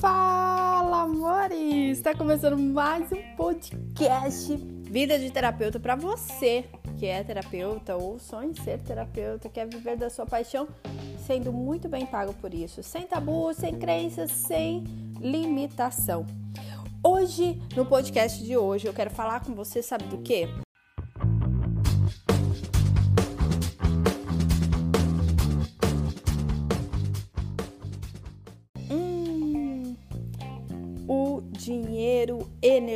Fala, amores! Está começando mais um podcast Vida de Terapeuta para você que é terapeuta ou sonha em ser terapeuta, quer viver da sua paixão, sendo muito bem pago por isso, sem tabu, sem crenças, sem limitação. Hoje, no podcast de hoje, eu quero falar com você, sabe do quê?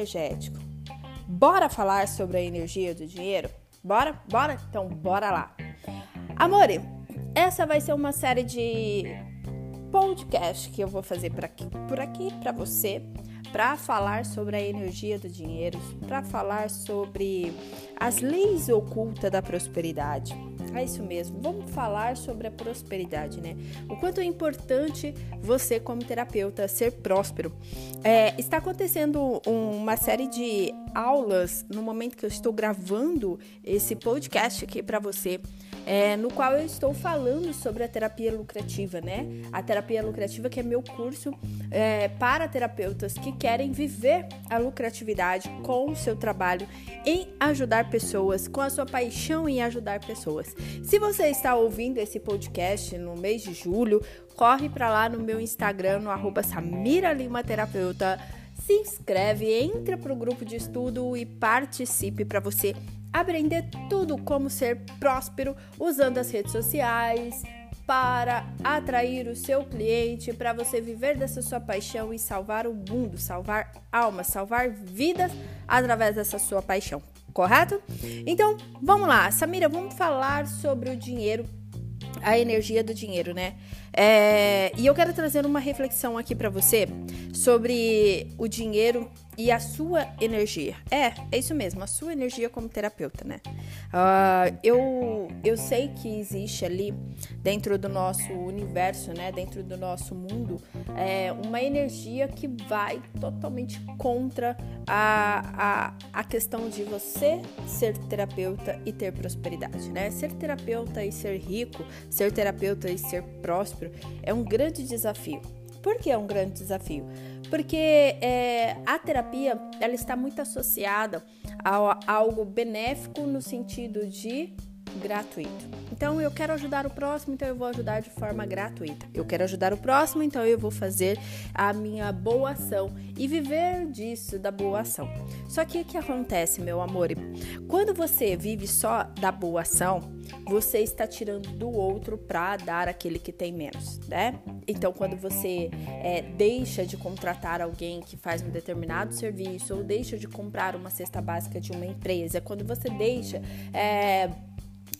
Energético. Bora falar sobre a energia do dinheiro? Bora? Bora? Então, bora lá. Amore, essa vai ser uma série de podcast que eu vou fazer por aqui, por aqui para você, para falar sobre a energia do dinheiro, para falar sobre as leis ocultas da prosperidade. É isso mesmo. Vamos falar sobre a prosperidade, né? O quanto é importante você, como terapeuta, ser próspero. É, está acontecendo uma série de aulas no momento que eu estou gravando esse podcast aqui para você é, no qual eu estou falando sobre a terapia lucrativa, né? A terapia lucrativa, que é meu curso é, para terapeutas que querem viver a lucratividade com o seu trabalho em ajudar pessoas, com a sua paixão em ajudar pessoas. Se você está ouvindo esse podcast no mês de julho, corre para lá no meu Instagram, no arroba Samira Lima Terapeuta se inscreve, entra para o grupo de estudo e participe para você aprender tudo como ser próspero usando as redes sociais para atrair o seu cliente, para você viver dessa sua paixão e salvar o mundo, salvar almas, salvar vidas através dessa sua paixão, correto? Então, vamos lá, Samira, vamos falar sobre o dinheiro, a energia do dinheiro, né? É, e eu quero trazer uma reflexão aqui para você sobre o dinheiro e a sua energia. É, é isso mesmo, a sua energia como terapeuta, né? Uh, eu, eu sei que existe ali dentro do nosso universo, né? Dentro do nosso mundo, é, uma energia que vai totalmente contra a, a, a questão de você ser terapeuta e ter prosperidade, né? Ser terapeuta e ser rico, ser terapeuta e ser próspero é um grande desafio. Por que é um grande desafio? Porque é, a terapia ela está muito associada a, a algo benéfico no sentido de gratuito. Então eu quero ajudar o próximo, então eu vou ajudar de forma gratuita. Eu quero ajudar o próximo, então eu vou fazer a minha boa ação e viver disso da boa ação. Só que o que acontece, meu amor? Quando você vive só da boa ação, você está tirando do outro para dar aquele que tem menos, né? Então, quando você é, deixa de contratar alguém que faz um determinado serviço ou deixa de comprar uma cesta básica de uma empresa, quando você deixa é,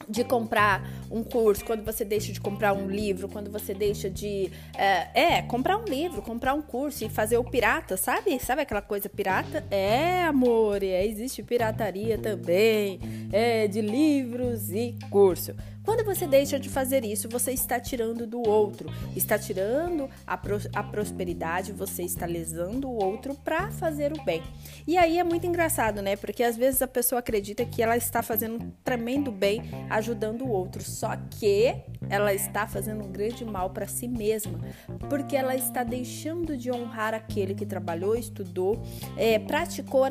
de comprar um curso, quando você deixa de comprar um livro, quando você deixa de. É, é, comprar um livro, comprar um curso e fazer o pirata, sabe? Sabe aquela coisa pirata? É, amor, é, existe pirataria também, é, de livros e curso. Quando você deixa de fazer isso, você está tirando do outro, está tirando a, pro, a prosperidade, você está lesando o outro para fazer o bem. E aí é muito engraçado, né? Porque às vezes a pessoa acredita que ela está fazendo um tremendo bem ajudando o outro, só que ela está fazendo um grande mal para si mesma, porque ela está deixando de honrar aquele que trabalhou, estudou, é, praticou,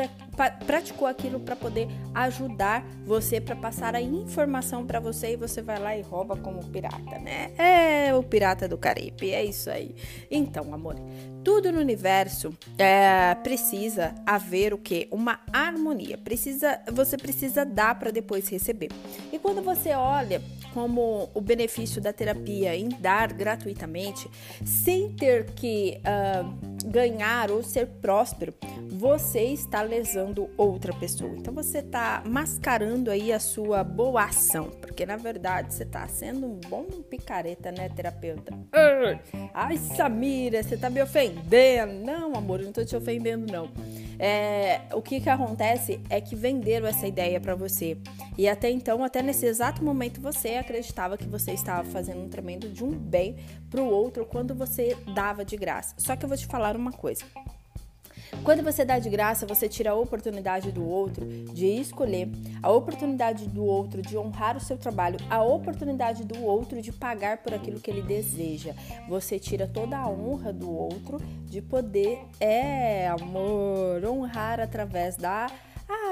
praticou aquilo para poder ajudar você, para passar a informação para você e você vai lá e rouba como pirata, né? É o pirata do Caribe, é isso aí. Então, amor, tudo no universo é, precisa haver o que? Uma harmonia. Precisa, você precisa dar para depois receber. E quando você olha como o benefício da terapia em dar gratuitamente, sem ter que uh, ganhar ou ser próspero, você está lesando outra pessoa. Então você está mascarando aí a sua boa ação, porque na verdade você está sendo um bom picareta, né, terapeuta? Ai, Samira, você está me ofendendo. Não, amor, eu não estou te ofendendo, não. É, o que que acontece é que venderam essa ideia para você. E até então, até nesse exato momento, você acreditava que você estava fazendo um tremendo de um bem para o outro quando você dava de graça. Só que eu vou te falar uma coisa. Quando você dá de graça, você tira a oportunidade do outro de escolher, a oportunidade do outro de honrar o seu trabalho, a oportunidade do outro de pagar por aquilo que ele deseja. Você tira toda a honra do outro de poder, é, amor, honrar através da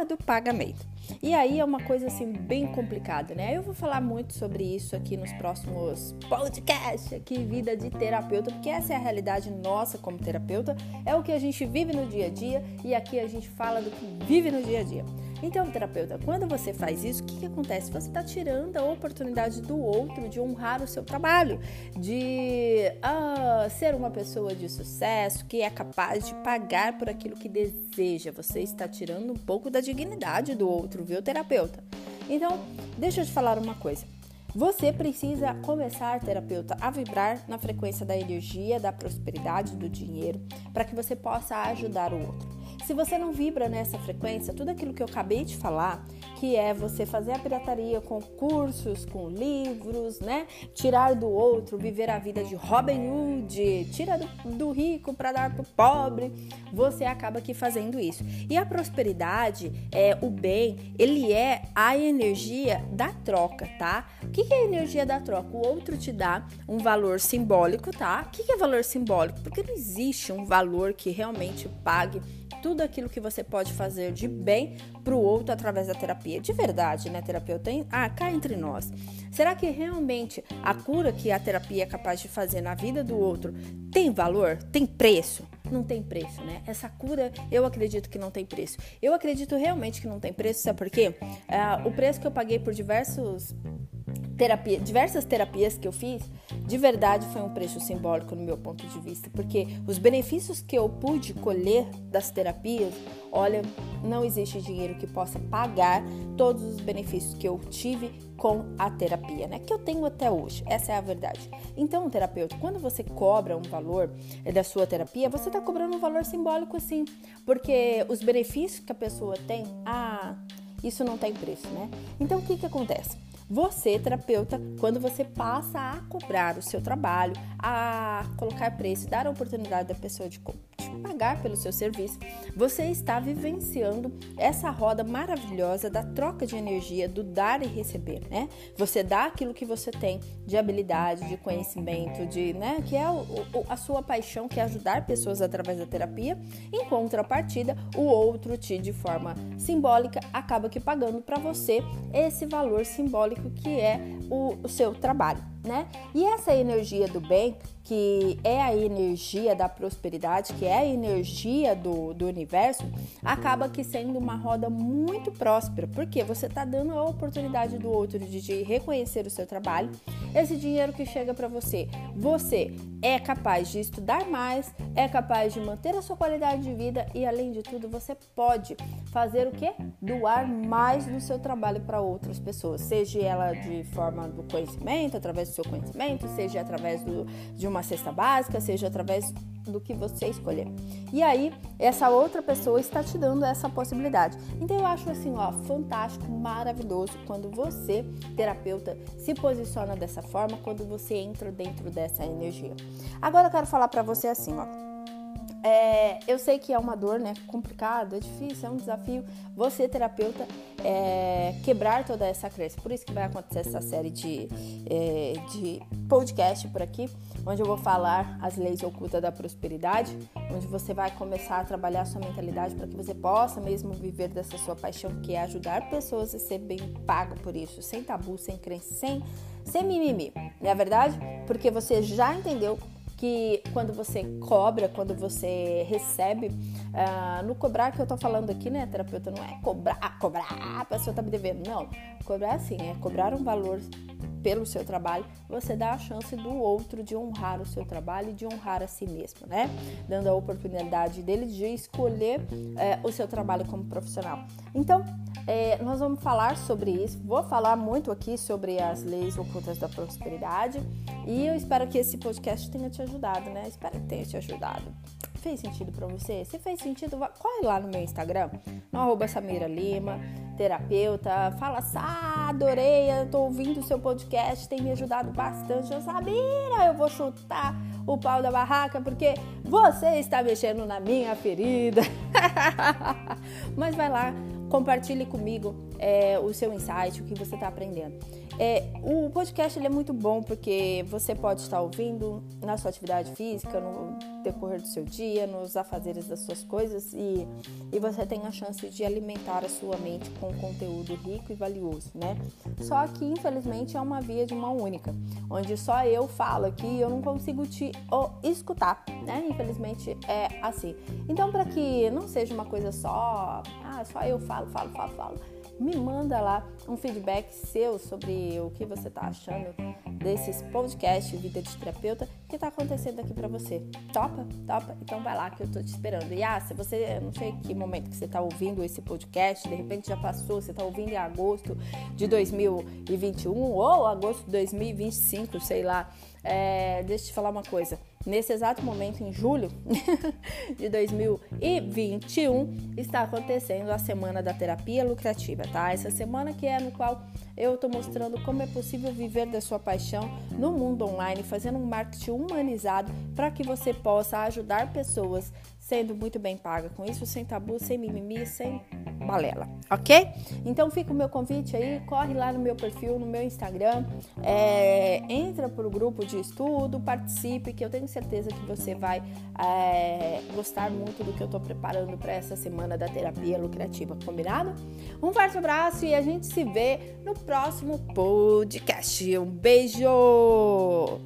do pagamento. E aí é uma coisa assim bem complicada, né? Eu vou falar muito sobre isso aqui nos próximos podcasts, aqui vida de terapeuta, porque essa é a realidade nossa como terapeuta, é o que a gente vive no dia a dia e aqui a gente fala do que vive no dia a dia. Então, terapeuta, quando você faz isso, o que, que acontece? Você está tirando a oportunidade do outro de honrar o seu trabalho, de uh, ser uma pessoa de sucesso que é capaz de pagar por aquilo que deseja. Você está tirando um pouco da dignidade do outro, viu, terapeuta? Então, deixa eu te falar uma coisa. Você precisa começar, terapeuta, a vibrar na frequência da energia, da prosperidade, do dinheiro, para que você possa ajudar o outro. Se você não vibra nessa frequência, tudo aquilo que eu acabei de falar, que é você fazer a pirataria com cursos, com livros, né? Tirar do outro, viver a vida de Robin Hood, tira do, do rico para dar pro pobre, você acaba aqui fazendo isso. E a prosperidade, é o bem, ele é a energia da troca, tá? O que é a energia da troca? O outro te dá um valor simbólico, tá? O que é valor simbólico? Porque não existe um valor que realmente pague tudo aquilo que você pode fazer de bem para o outro através da terapia. De verdade, né, terapeuta? Ah, cá entre nós. Será que realmente a cura que a terapia é capaz de fazer na vida do outro tem valor? Tem preço? Não tem preço, né? Essa cura, eu acredito que não tem preço. Eu acredito realmente que não tem preço, sabe por quê? Ah, o preço que eu paguei por diversos terapia, diversas terapias que eu fiz, de verdade foi um preço simbólico no meu ponto de vista, porque os benefícios que eu pude colher das terapias, olha, não existe dinheiro que possa pagar todos os benefícios que eu tive com a terapia, né? Que eu tenho até hoje. Essa é a verdade. Então, terapeuta, quando você cobra um valor da sua terapia, você está cobrando um valor simbólico sim, porque os benefícios que a pessoa tem, ah, isso não tem preço, né? Então, o que que acontece? Você, terapeuta, quando você passa a cobrar o seu trabalho, a colocar preço, dar a oportunidade da pessoa de, pagar pelo seu serviço, você está vivenciando essa roda maravilhosa da troca de energia, do dar e receber, né? Você dá aquilo que você tem de habilidade, de conhecimento, de, né, que é o, o, a sua paixão, que é ajudar pessoas através da terapia. Em contrapartida, o outro te, de forma simbólica, acaba que pagando para você esse valor simbólico que é o, o seu trabalho né? E essa energia do bem, que é a energia da prosperidade, que é a energia do, do universo, acaba que sendo uma roda muito próspera, porque você está dando a oportunidade do outro de, de reconhecer o seu trabalho, esse dinheiro que chega para você, você é capaz de estudar mais, é capaz de manter a sua qualidade de vida e, além de tudo, você pode fazer o que? Doar mais do seu trabalho para outras pessoas, seja ela de forma do conhecimento, através seu conhecimento, seja através do, de uma cesta básica, seja através do que você escolher. E aí, essa outra pessoa está te dando essa possibilidade. Então eu acho assim, ó, fantástico, maravilhoso quando você, terapeuta, se posiciona dessa forma, quando você entra dentro dessa energia. Agora eu quero falar para você assim, ó. É, eu sei que é uma dor, né? Complicado, é difícil, é um desafio. Você, terapeuta, é, quebrar toda essa crença. Por isso que vai acontecer essa série de, é, de podcast por aqui, onde eu vou falar as leis ocultas da prosperidade, onde você vai começar a trabalhar a sua mentalidade para que você possa mesmo viver dessa sua paixão, que é ajudar pessoas a ser bem pago por isso, sem tabu, sem crença, sem, sem mimimi. Não é verdade? Porque você já entendeu que quando você cobra, quando você recebe, uh, no cobrar que eu tô falando aqui, né, terapeuta, não é cobrar, cobrar, a pessoa tá me devendo, não. Cobrar assim, é cobrar um valor pelo seu trabalho, você dá a chance do outro de honrar o seu trabalho e de honrar a si mesmo, né? Dando a oportunidade dele de escolher é, o seu trabalho como profissional. Então, é, nós vamos falar sobre isso. Vou falar muito aqui sobre as leis ocultas da prosperidade e eu espero que esse podcast tenha te ajudado, né? Espero que tenha te ajudado. fez sentido para você? Se fez sentido, corre lá no meu Instagram, no arroba Samira Lima, terapeuta. Fala, ah, adorei, eu tô ouvindo o seu podcast, tem me ajudado bastante. Eu Samira, eu vou chutar o pau da barraca porque você está mexendo na minha ferida. Mas vai lá, compartilhe comigo é, o seu insight, o que você está aprendendo. É, o podcast é muito bom porque você pode estar ouvindo na sua atividade física, no decorrer do seu dia, nos afazeres das suas coisas e, e você tem a chance de alimentar a sua mente com conteúdo rico e valioso, né? Só que infelizmente é uma via de mão única, onde só eu falo aqui e eu não consigo te escutar, né? Infelizmente é assim. Então, para que não seja uma coisa só, ah, só eu falo, falo, falo, falo me manda lá um feedback seu sobre o que você está achando desses podcasts Vida de Terapeuta que está acontecendo aqui para você. Topa? Topa? Então vai lá que eu estou te esperando. E ah, se você, não sei que momento que você está ouvindo esse podcast, de repente já passou, você está ouvindo em agosto de 2021 ou agosto de 2025, sei lá. É, deixa eu te falar uma coisa. Nesse exato momento, em julho de 2021, está acontecendo a Semana da Terapia Lucrativa, tá? Essa semana que é no qual eu estou mostrando como é possível viver da sua paixão no mundo online, fazendo um marketing humanizado para que você possa ajudar pessoas sendo muito bem paga com isso, sem tabu, sem mimimi, sem balela, ok? Então fica o meu convite aí, corre lá no meu perfil, no meu Instagram, é, entra para o grupo de estudo, participe, que eu tenho certeza que você vai é, gostar muito do que eu estou preparando para essa semana da terapia lucrativa, combinado? Um forte abraço e a gente se vê no próximo podcast. Um beijo!